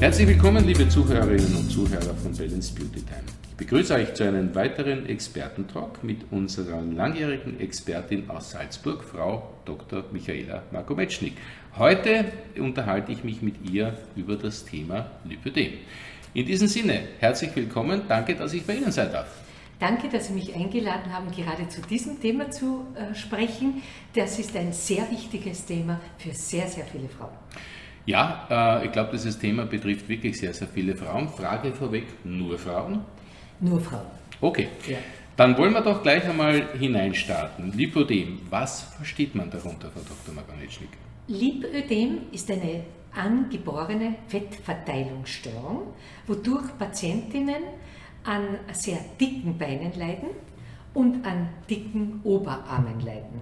Herzlich willkommen, liebe Zuhörerinnen und Zuhörer von Balance Beauty Time. Ich begrüße euch zu einem weiteren Expertentalk mit unserer langjährigen Expertin aus Salzburg, Frau Dr. Michaela Markometschnik. Heute unterhalte ich mich mit ihr über das Thema Lipödem. In diesem Sinne, herzlich willkommen, danke, dass ich bei Ihnen sein darf. Danke, dass Sie mich eingeladen haben, gerade zu diesem Thema zu äh, sprechen. Das ist ein sehr wichtiges Thema für sehr, sehr viele Frauen. Ja, äh, ich glaube, dieses Thema betrifft wirklich sehr, sehr viele Frauen. Frage vorweg, nur Frauen? Nur Frauen. Okay. Ja. Dann wollen wir doch gleich einmal hineinstarten. Lipödem, was versteht man darunter, Frau Dr. Maganitschnik? Lipödem ist eine angeborene Fettverteilungsstörung, wodurch Patientinnen an sehr dicken Beinen leiden und an dicken Oberarmen leiden.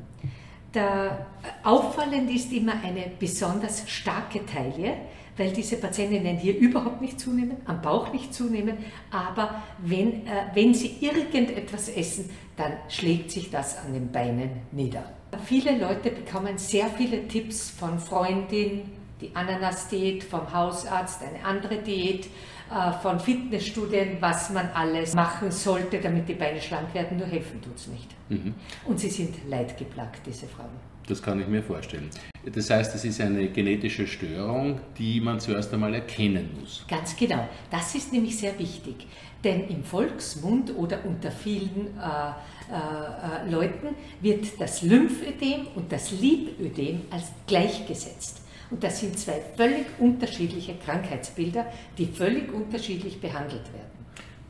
Der, auffallend ist immer eine besonders starke Taille, weil diese Patientinnen hier überhaupt nicht zunehmen, am Bauch nicht zunehmen, aber wenn, äh, wenn sie irgendetwas essen, dann schlägt sich das an den Beinen nieder. Viele Leute bekommen sehr viele Tipps von Freundinnen, die Ananas-Diät, vom Hausarzt, eine andere Diät, äh, von Fitnessstudien, was man alles machen sollte, damit die Beine schlank werden, nur helfen tut es nicht. Mhm. Und sie sind leidgeplagt, diese Frauen. Das kann ich mir vorstellen. Das heißt, es ist eine genetische Störung, die man zuerst einmal erkennen muss. Ganz genau. Das ist nämlich sehr wichtig. Denn im Volksmund oder unter vielen äh, äh, äh Leuten wird das Lymphödem und das Lipödem als gleichgesetzt. Und das sind zwei völlig unterschiedliche Krankheitsbilder, die völlig unterschiedlich behandelt werden.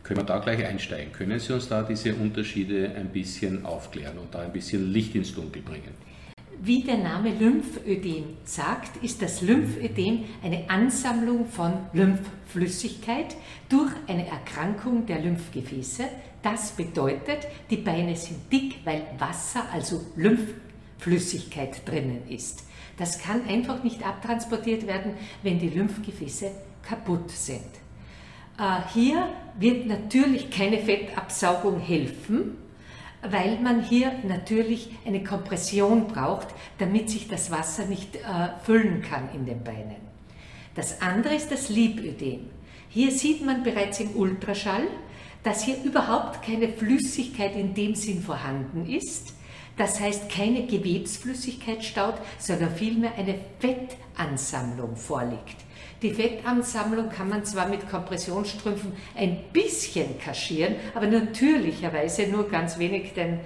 Können wir da gleich einsteigen? Können Sie uns da diese Unterschiede ein bisschen aufklären und da ein bisschen Licht ins Dunkel bringen? Wie der Name Lymphödem sagt, ist das Lymphödem eine Ansammlung von Lymphflüssigkeit durch eine Erkrankung der Lymphgefäße. Das bedeutet, die Beine sind dick, weil Wasser, also Lymphflüssigkeit drinnen ist. Das kann einfach nicht abtransportiert werden, wenn die Lymphgefäße kaputt sind. Äh, hier wird natürlich keine Fettabsaugung helfen, weil man hier natürlich eine Kompression braucht, damit sich das Wasser nicht äh, füllen kann in den Beinen. Das andere ist das Lipödem. Hier sieht man bereits im Ultraschall, dass hier überhaupt keine Flüssigkeit in dem Sinn vorhanden ist das heißt, keine Gewebsflüssigkeit staut, sondern vielmehr eine Fettansammlung vorliegt. Die Fettansammlung kann man zwar mit Kompressionsstrümpfen ein bisschen kaschieren, aber natürlicherweise nur ganz wenig, denn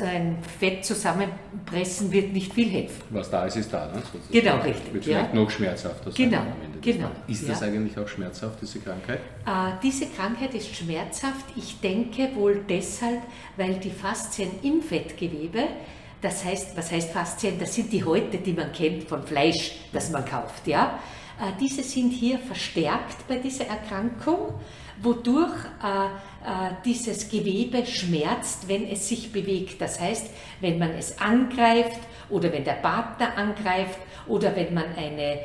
ein Fett zusammenpressen wird nicht viel helfen. Was da ist, ist da. Ne? Genau, richtig. Wird vielleicht ja. noch schmerzhafter sein. Genau, genau. Ist das ja. eigentlich auch schmerzhaft, diese Krankheit? Äh, diese Krankheit ist schmerzhaft. Ich denke wohl deshalb, weil die Faszien im Fettgewebe, das heißt, was heißt Faszien? Das sind die Häute, die man kennt von Fleisch, das man kauft. Ja? Äh, diese sind hier verstärkt bei dieser Erkrankung wodurch äh, äh, dieses Gewebe schmerzt, wenn es sich bewegt. Das heißt, wenn man es angreift oder wenn der Partner angreift oder wenn man eine,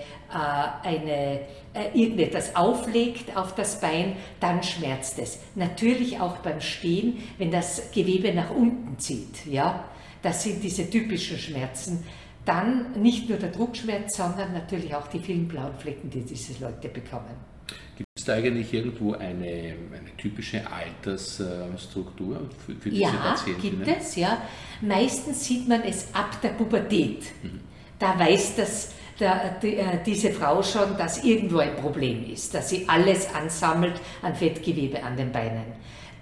eine, irgendetwas auflegt auf das Bein, dann schmerzt es. Natürlich auch beim Stehen, wenn das Gewebe nach unten zieht. Ja? Das sind diese typischen Schmerzen. Dann nicht nur der Druckschmerz, sondern natürlich auch die vielen blauen Flecken, die diese Leute bekommen. Gibt es da eigentlich irgendwo eine, eine typische Altersstruktur für, für diese ja, Patienten? Ja, gibt es, ja. Meistens sieht man es ab der Pubertät. Mhm. Da weiß das, der, die, äh, diese Frau schon, dass irgendwo ein Problem ist, dass sie alles ansammelt an Fettgewebe an den Beinen.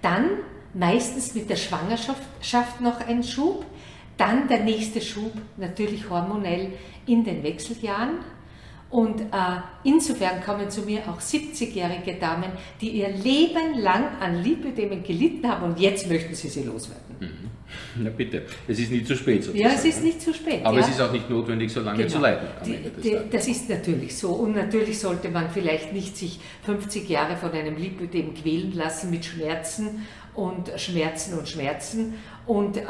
Dann meistens mit der Schwangerschaft noch ein Schub, dann der nächste Schub natürlich hormonell in den Wechseljahren und äh, insofern kommen zu mir auch 70-jährige Damen, die ihr Leben lang an Lipödemen gelitten haben und jetzt möchten sie sie loswerden. Mhm. Na bitte, es ist nicht zu spät sozusagen. Ja, es ist nicht zu spät. Aber ja. es ist auch nicht notwendig, so lange genau. zu leiden. Die, die, das ist natürlich so. Und natürlich sollte man vielleicht nicht sich 50 Jahre von einem Lipödem quälen lassen mit Schmerzen und Schmerzen und Schmerzen und äh,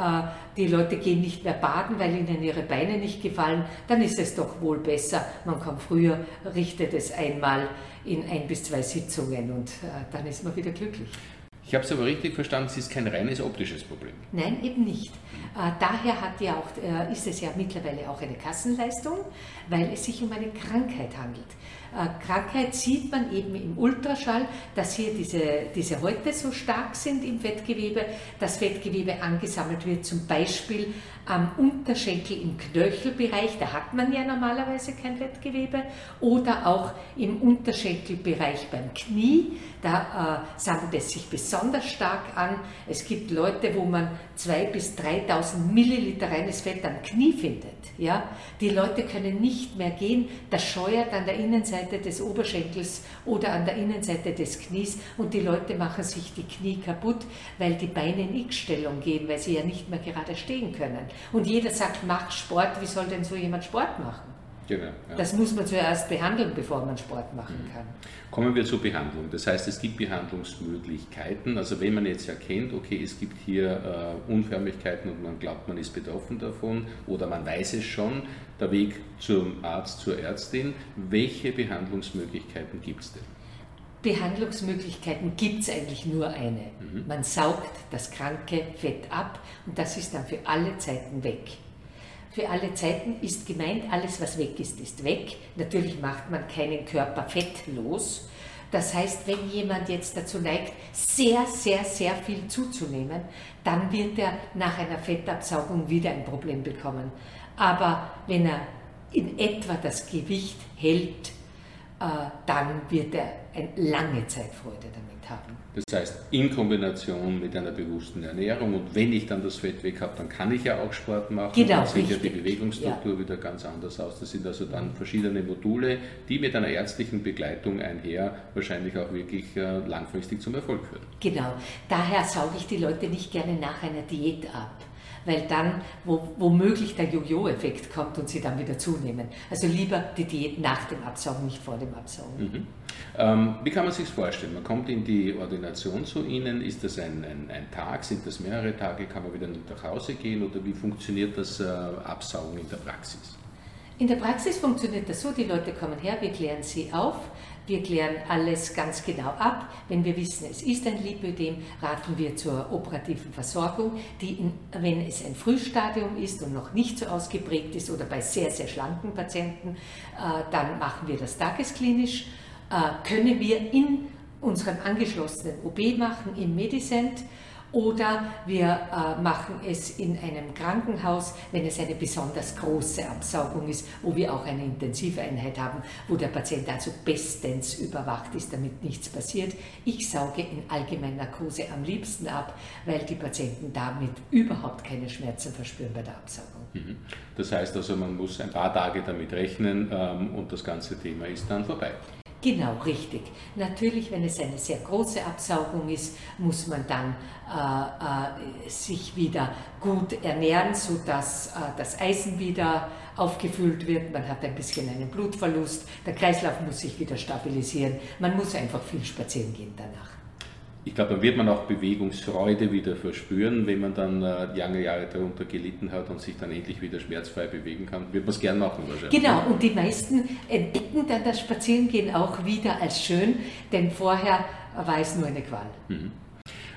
die Leute gehen nicht mehr baden, weil ihnen ihre Beine nicht gefallen, dann ist es doch wohl besser, man kommt früher, richtet es einmal in ein bis zwei Sitzungen und äh, dann ist man wieder glücklich. Ich habe es aber richtig verstanden, es ist kein reines optisches Problem. Nein, eben nicht. Äh, daher hat ja auch, äh, ist es ja mittlerweile auch eine Kassenleistung, weil es sich um eine Krankheit handelt. Äh, Krankheit sieht man eben im Ultraschall, dass hier diese, diese Häute so stark sind im Fettgewebe, dass Fettgewebe angesammelt wird, zum Beispiel am Unterschenkel im Knöchelbereich, da hat man ja normalerweise kein Fettgewebe, oder auch im Unterschenkelbereich beim Knie, da äh, sammelt es sich besonders stark an. Es gibt Leute, wo man 2.000 bis 3.000 Milliliter reines Fett am Knie findet. Ja? Die Leute können nicht mehr gehen, das scheuert an der Innenseite des Oberschenkels oder an der Innenseite des Knies und die Leute machen sich die Knie kaputt, weil die Beine in X-Stellung gehen, weil sie ja nicht mehr gerade stehen können. Und jeder sagt, mach Sport, wie soll denn so jemand Sport machen? Genau, ja. Das muss man zuerst behandeln, bevor man Sport machen mhm. kann. Kommen wir zur Behandlung. Das heißt, es gibt Behandlungsmöglichkeiten. Also wenn man jetzt erkennt, okay, es gibt hier äh, Unförmlichkeiten und man glaubt, man ist betroffen davon oder man weiß es schon, der Weg zum Arzt, zur Ärztin, welche Behandlungsmöglichkeiten gibt es denn? Behandlungsmöglichkeiten gibt es eigentlich nur eine. Mhm. Man saugt das kranke Fett ab und das ist dann für alle Zeiten weg für alle Zeiten ist gemeint, alles was weg ist, ist weg. Natürlich macht man keinen Körper fettlos. Das heißt, wenn jemand jetzt dazu neigt, sehr, sehr, sehr viel zuzunehmen, dann wird er nach einer Fettabsaugung wieder ein Problem bekommen. Aber wenn er in etwa das Gewicht hält, dann wird er eine lange Zeit Freude damit haben. Das heißt, in Kombination mit einer bewussten Ernährung und wenn ich dann das Fett weg habe, dann kann ich ja auch Sport machen. Genau, dann sieht ja die Bewegungsstruktur ja. wieder ganz anders aus. Das sind also dann verschiedene Module, die mit einer ärztlichen Begleitung einher wahrscheinlich auch wirklich äh, langfristig zum Erfolg führen. Genau. Daher sauge ich die Leute nicht gerne nach einer Diät ab weil dann wo, womöglich der Jojo-Effekt kommt und sie dann wieder zunehmen. Also lieber die Diät nach dem Absaugen, nicht vor dem Absaugen. Mhm. Ähm, wie kann man sich vorstellen? Man kommt in die Ordination zu Ihnen, ist das ein, ein, ein, Tag, sind das mehrere Tage, kann man wieder nach Hause gehen oder wie funktioniert das äh, Absaugen in der Praxis? In der Praxis funktioniert das so, die Leute kommen her, wir klären sie auf, wir klären alles ganz genau ab. Wenn wir wissen, es ist ein Lipödem, raten wir zur operativen Versorgung, die, in, wenn es ein Frühstadium ist und noch nicht so ausgeprägt ist oder bei sehr, sehr schlanken Patienten, äh, dann machen wir das tagesklinisch. Äh, können wir in unserem angeschlossenen OB machen, im Medicent oder wir äh, machen es in einem Krankenhaus, wenn es eine besonders große Absaugung ist, wo wir auch eine Intensiveinheit haben, wo der Patient also bestens überwacht ist, damit nichts passiert. Ich sauge in Allgemeinnarkose am liebsten ab, weil die Patienten damit überhaupt keine Schmerzen verspüren bei der Absaugung. Mhm. Das heißt also, man muss ein paar Tage damit rechnen ähm, und das ganze Thema ist dann vorbei. Genau, richtig. Natürlich, wenn es eine sehr große Absaugung ist, muss man dann äh, äh, sich wieder gut ernähren, sodass äh, das Eisen wieder aufgefüllt wird. Man hat ein bisschen einen Blutverlust, der Kreislauf muss sich wieder stabilisieren. Man muss einfach viel spazieren gehen danach ich glaube, dann wird man auch Bewegungsfreude wieder verspüren, wenn man dann äh, lange Jahre darunter gelitten hat und sich dann endlich wieder schmerzfrei bewegen kann. Wird man es gern machen wahrscheinlich. Genau, und die meisten entdecken dann das Spazierengehen auch wieder als schön, denn vorher war es nur eine Qual. Mhm.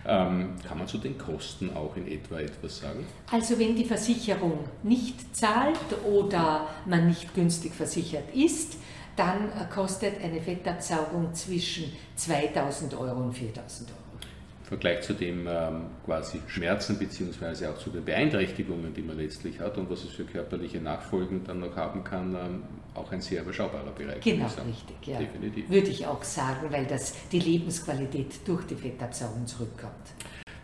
Ähm, kann man zu den Kosten auch in etwa etwas sagen? Also wenn die Versicherung nicht zahlt oder man nicht günstig versichert ist, dann kostet eine Fettabsaugung zwischen 2000 Euro und 4000 Euro. Im Vergleich zu dem ähm, quasi Schmerzen beziehungsweise auch zu den Beeinträchtigungen, die man letztlich hat und was es für körperliche Nachfolgen dann noch haben kann, ähm, auch ein sehr überschaubarer Bereich. Genau, richtig, ja. Definitiv. Würde ich auch sagen, weil das die Lebensqualität durch die Fettabsaugung zurückkommt.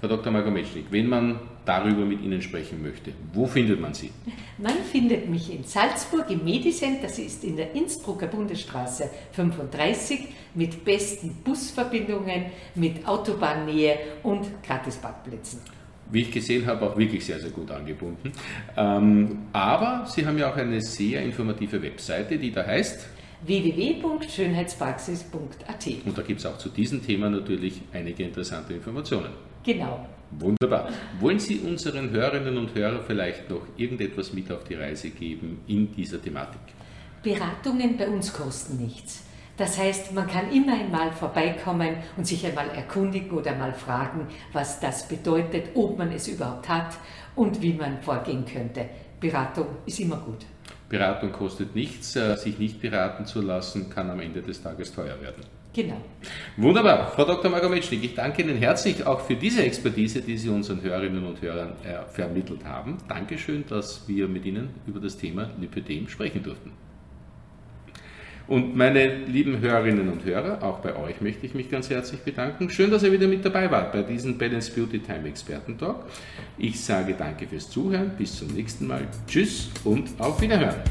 Frau Dr. Margometschnik, wenn man darüber mit Ihnen sprechen möchte, wo findet man Sie? Man findet mich in Salzburg im Medicent, das ist in der Innsbrucker Bundesstraße 35 mit besten Busverbindungen, mit Autobahnnähe und Gratisparkplätzen wie ich gesehen habe, auch wirklich sehr, sehr gut angebunden. Ähm, aber Sie haben ja auch eine sehr informative Webseite, die da heißt www.schönheitspraxis.at. Und da gibt es auch zu diesem Thema natürlich einige interessante Informationen. Genau. Wunderbar. Wollen Sie unseren Hörerinnen und Hörern vielleicht noch irgendetwas mit auf die Reise geben in dieser Thematik? Beratungen bei uns kosten nichts. Das heißt, man kann immer einmal vorbeikommen und sich einmal erkundigen oder mal fragen, was das bedeutet, ob man es überhaupt hat und wie man vorgehen könnte. Beratung ist immer gut. Beratung kostet nichts, äh, sich nicht beraten zu lassen, kann am Ende des Tages teuer werden. Genau. Wunderbar. Frau Dr. Margometschnik, ich danke Ihnen herzlich auch für diese Expertise, die Sie unseren Hörerinnen und Hörern äh, vermittelt haben. Dankeschön, dass wir mit Ihnen über das Thema Lipödem sprechen durften. Und meine lieben Hörerinnen und Hörer, auch bei euch möchte ich mich ganz herzlich bedanken. Schön, dass ihr wieder mit dabei wart bei diesem Balance Beauty Time Experten Talk. Ich sage danke fürs Zuhören, bis zum nächsten Mal. Tschüss und auf Wiederhören.